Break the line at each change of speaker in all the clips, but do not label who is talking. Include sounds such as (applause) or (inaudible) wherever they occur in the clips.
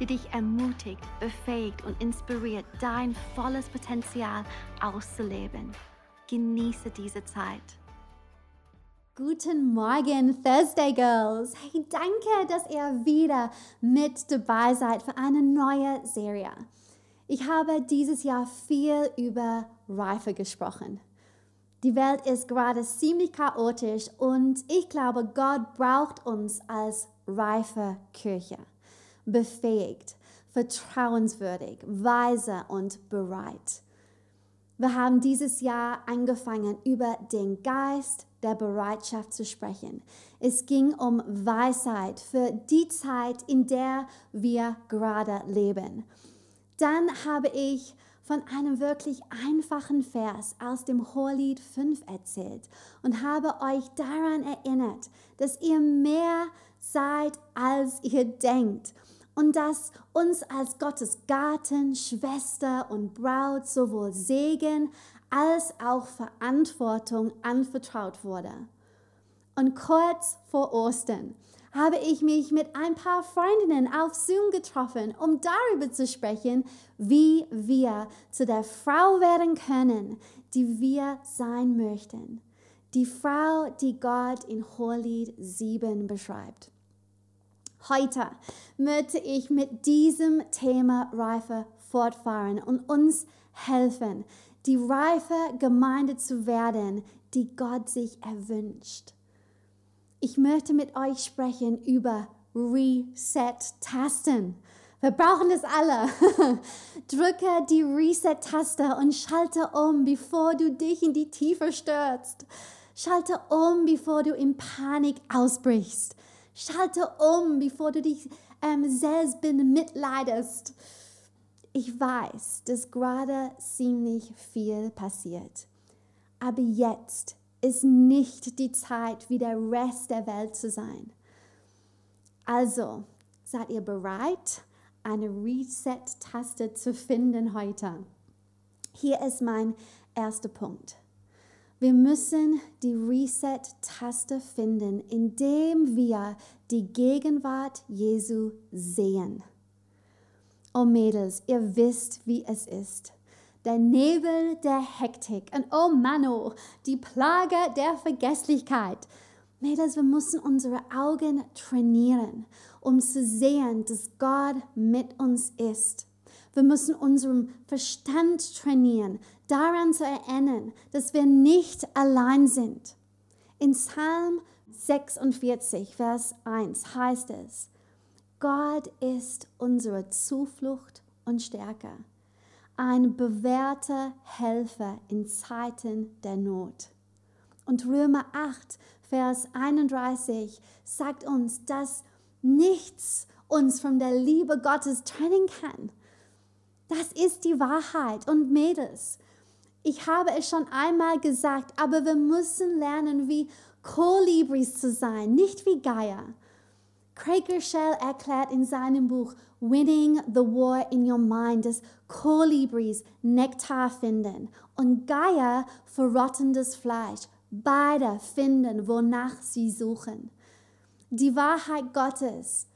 die dich ermutigt, befähigt und inspiriert, dein volles Potenzial auszuleben. Genieße diese Zeit.
Guten Morgen, Thursday Girls. Hey, danke, dass ihr wieder mit dabei seid für eine neue Serie. Ich habe dieses Jahr viel über Reife gesprochen. Die Welt ist gerade ziemlich chaotisch und ich glaube, Gott braucht uns als reife Kirche befähigt, vertrauenswürdig, weise und bereit. Wir haben dieses Jahr angefangen, über den Geist der Bereitschaft zu sprechen. Es ging um Weisheit für die Zeit, in der wir gerade leben. Dann habe ich von einem wirklich einfachen Vers aus dem Hohelied 5 erzählt und habe euch daran erinnert, dass ihr mehr seid, als ihr denkt und dass uns als Gottes Garten, Schwester und Braut sowohl Segen als auch Verantwortung anvertraut wurde. Und kurz vor Ostern habe ich mich mit ein paar Freundinnen auf Zoom getroffen, um darüber zu sprechen, wie wir zu der Frau werden können, die wir sein möchten. Die Frau, die Gott in Hohelied 7 beschreibt. Heute möchte ich mit diesem Thema Reife fortfahren und uns helfen, die reife Gemeinde zu werden, die Gott sich erwünscht. Ich möchte mit euch sprechen über Reset-Tasten. Wir brauchen es alle. (laughs) Drücke die Reset-Taste und schalte um, bevor du dich in die Tiefe stürzt. Schalte um, bevor du in Panik ausbrichst. Schalte um, bevor du dich ähm, selbst bemitleidest. Ich weiß, dass gerade ziemlich viel passiert. Aber jetzt ist nicht die Zeit, wie der Rest der Welt zu sein. Also, seid ihr bereit, eine Reset-Taste zu finden heute? Hier ist mein erster Punkt. Wir müssen die Reset-Taste finden, indem wir die Gegenwart Jesu sehen. Oh Mädels, ihr wisst, wie es ist. Der Nebel der Hektik und oh Mano, die Plage der Vergesslichkeit. Mädels, wir müssen unsere Augen trainieren, um zu sehen, dass Gott mit uns ist. Wir müssen unseren Verstand trainieren, daran zu erinnern, dass wir nicht allein sind. In Psalm 46, Vers 1 heißt es, Gott ist unsere Zuflucht und Stärke, ein bewährter Helfer in Zeiten der Not. Und Römer 8, Vers 31 sagt uns, dass nichts uns von der Liebe Gottes trennen kann. Das ist die Wahrheit. Und Mädels, ich habe es schon einmal gesagt, aber wir müssen lernen, wie Kolibris zu sein, nicht wie Geier. Craig Rochelle erklärt in seinem Buch Winning the War in Your Mind, dass Kolibris Nektar finden und Geier verrottendes Fleisch. Beide finden, wonach sie suchen. Die Wahrheit Gottes,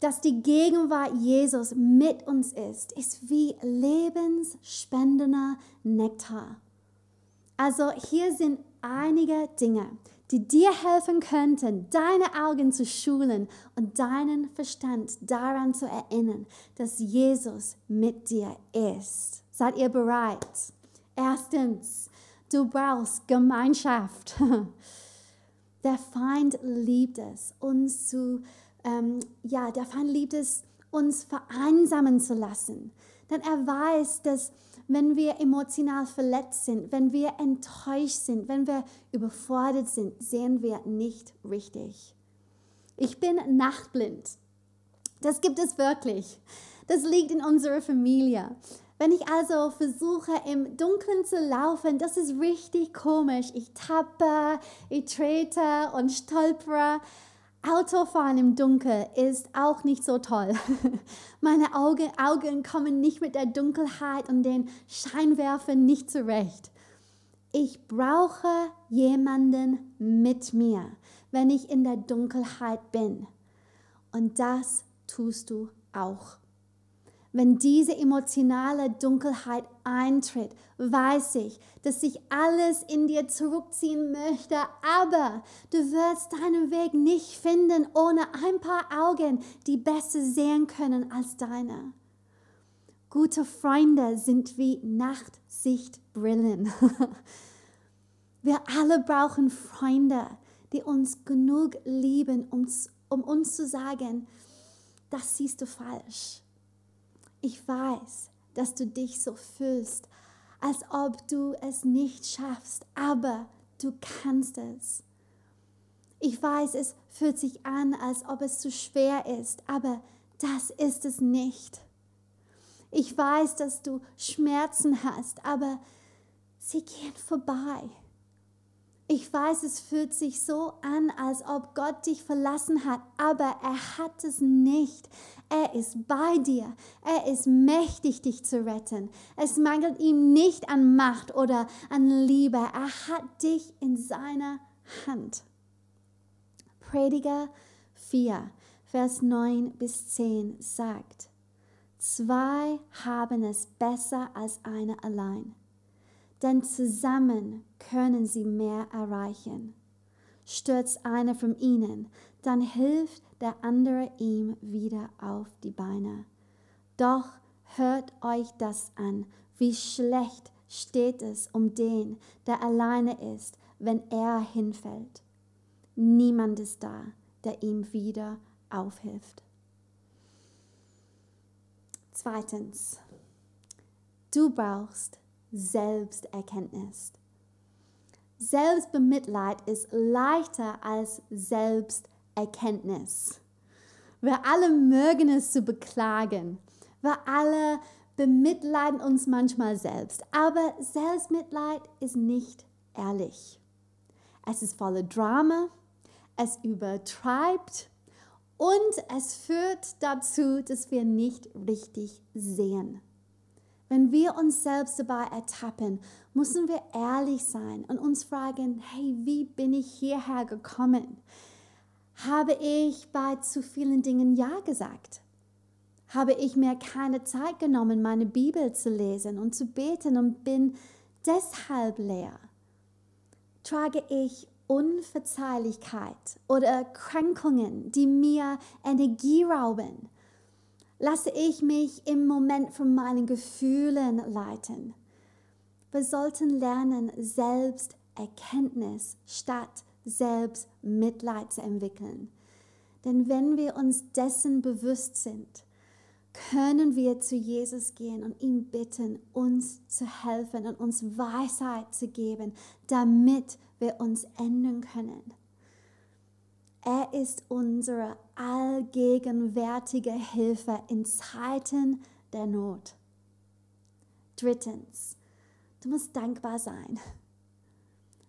dass die Gegenwart Jesus mit uns ist, ist wie lebensspendender Nektar. Also hier sind einige Dinge, die dir helfen könnten, deine Augen zu schulen und deinen Verstand daran zu erinnern, dass Jesus mit dir ist. Seid ihr bereit? Erstens, du brauchst Gemeinschaft. (laughs) Der Feind liebt es, uns zu, ähm, ja, der Feind liebt es, uns vereinsamen zu lassen. Denn er weiß, dass wenn wir emotional verletzt sind, wenn wir enttäuscht sind, wenn wir überfordert sind, sehen wir nicht richtig. Ich bin nachtblind. Das gibt es wirklich. Das liegt in unserer Familie. Wenn ich also versuche, im Dunkeln zu laufen, das ist richtig komisch. Ich tappe, ich trete und stolpere. Autofahren im Dunkeln ist auch nicht so toll. (laughs) Meine Augen, Augen kommen nicht mit der Dunkelheit und den Scheinwerfern nicht zurecht. Ich brauche jemanden mit mir, wenn ich in der Dunkelheit bin. Und das tust du auch. Wenn diese emotionale Dunkelheit eintritt, weiß ich, dass sich alles in dir zurückziehen möchte, aber du wirst deinen Weg nicht finden ohne ein paar Augen, die besser sehen können als deine. Gute Freunde sind wie Nachtsichtbrillen. (laughs) Wir alle brauchen Freunde, die uns genug lieben, um, uns zu sagen, das siehst du falsch ich weiß, dass du dich so fühlst, als ob du es nicht schaffst, aber du kannst es. Ich weiß, es fühlt sich an, als ob es zu schwer ist, aber das ist es nicht. Ich weiß, dass du Schmerzen hast, aber sie gehen vorbei. Ich weiß, es fühlt sich so an, als ob Gott dich verlassen hat, aber er hat es nicht. Er ist bei dir. Er ist mächtig, dich zu retten. Es mangelt ihm nicht an Macht oder an Liebe. Er hat dich in seiner Hand. Prediger 4, Vers 9 bis 10 sagt, Zwei haben es besser als eine allein denn zusammen können sie mehr erreichen. Stürzt einer von ihnen, dann hilft der andere ihm wieder auf die Beine. Doch hört euch das an, wie schlecht steht es um den, der alleine ist, wenn er hinfällt. Niemand ist da, der ihm wieder aufhilft. Zweitens, du brauchst Selbsterkenntnis. Selbstbemitleid ist leichter als Selbsterkenntnis. Wir alle mögen es zu beklagen. Wir alle bemitleiden uns manchmal selbst. Aber Selbstmitleid ist nicht ehrlich. Es ist voller Drama, es übertreibt und es führt dazu, dass wir nicht richtig sehen. Wenn wir uns selbst dabei ertappen, müssen wir ehrlich sein und uns fragen, hey, wie bin ich hierher gekommen? Habe ich bei zu vielen Dingen Ja gesagt? Habe ich mir keine Zeit genommen, meine Bibel zu lesen und zu beten und bin deshalb leer? Trage ich Unverzeihlichkeit oder Kränkungen, die mir Energie rauben? Lasse ich mich im Moment von meinen Gefühlen leiten. Wir sollten lernen, Selbsterkenntnis statt Selbstmitleid zu entwickeln. Denn wenn wir uns dessen bewusst sind, können wir zu Jesus gehen und ihn bitten, uns zu helfen und uns Weisheit zu geben, damit wir uns ändern können. Er ist unsere allgegenwärtige Hilfe in Zeiten der Not. Drittens, du musst dankbar sein.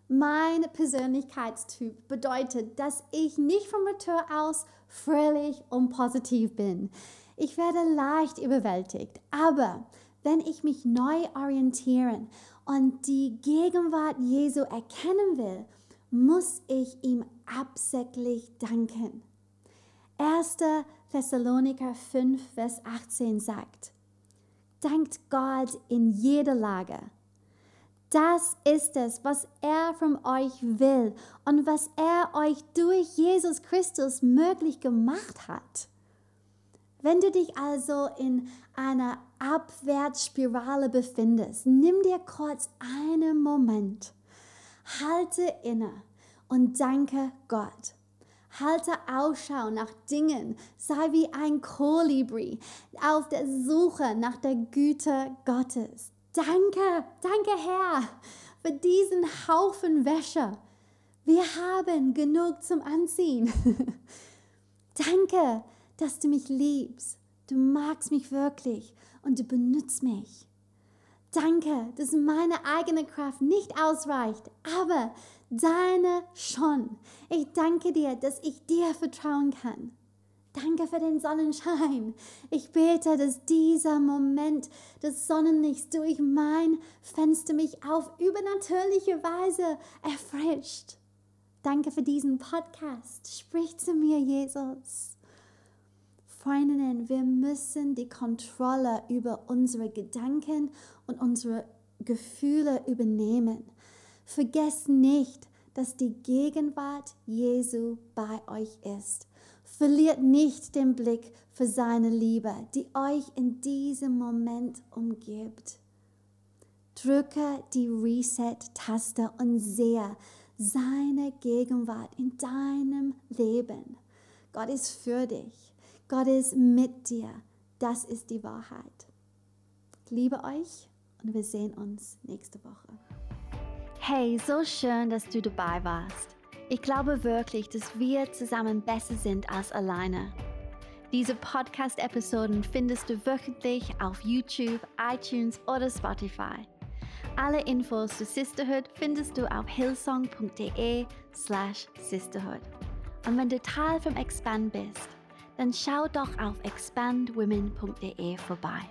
Mein Persönlichkeitstyp bedeutet, dass ich nicht vom Natur aus fröhlich und positiv bin. Ich werde leicht überwältigt, aber wenn ich mich neu orientieren und die Gegenwart Jesu erkennen will, muss ich ihm absichtlich danken. 1. Thessaloniker 5, Vers 18 sagt, Dankt Gott in jeder Lage. Das ist es, was er von euch will und was er euch durch Jesus Christus möglich gemacht hat. Wenn du dich also in einer Abwärtsspirale befindest, nimm dir kurz einen Moment, halte inne und danke Gott. Halte Ausschau nach Dingen, sei wie ein Kolibri auf der Suche nach der Güte Gottes. Danke, danke Herr für diesen Haufen Wäsche. Wir haben genug zum Anziehen. (laughs) danke, dass du mich liebst. Du magst mich wirklich und du benutzt mich. Danke, dass meine eigene Kraft nicht ausreicht, aber deine schon. Ich danke dir, dass ich dir vertrauen kann. Danke für den Sonnenschein. Ich bete, dass dieser Moment des Sonnenlichts durch mein Fenster mich auf übernatürliche Weise erfrischt. Danke für diesen Podcast. Sprich zu mir, Jesus. Freundinnen, wir müssen die Kontrolle über unsere Gedanken und unsere Gefühle übernehmen. Vergesst nicht, dass die Gegenwart Jesu bei euch ist. Verliert nicht den Blick für seine Liebe, die euch in diesem Moment umgibt. Drücke die Reset-Taste und sehe seine Gegenwart in deinem Leben. Gott ist für dich. Gott ist mit dir. Das ist die Wahrheit. Ich liebe euch und wir sehen uns nächste Woche.
Hey, so schön, dass du dabei warst. Ich glaube wirklich, dass wir zusammen besser sind als alleine. Diese Podcast-Episoden findest du wöchentlich auf YouTube, iTunes oder Spotify. Alle Infos zu Sisterhood findest du auf hillsong.de slash sisterhood. Und wenn du Teil vom Expand bist, dann schau doch auf expandwomen.de vorbei.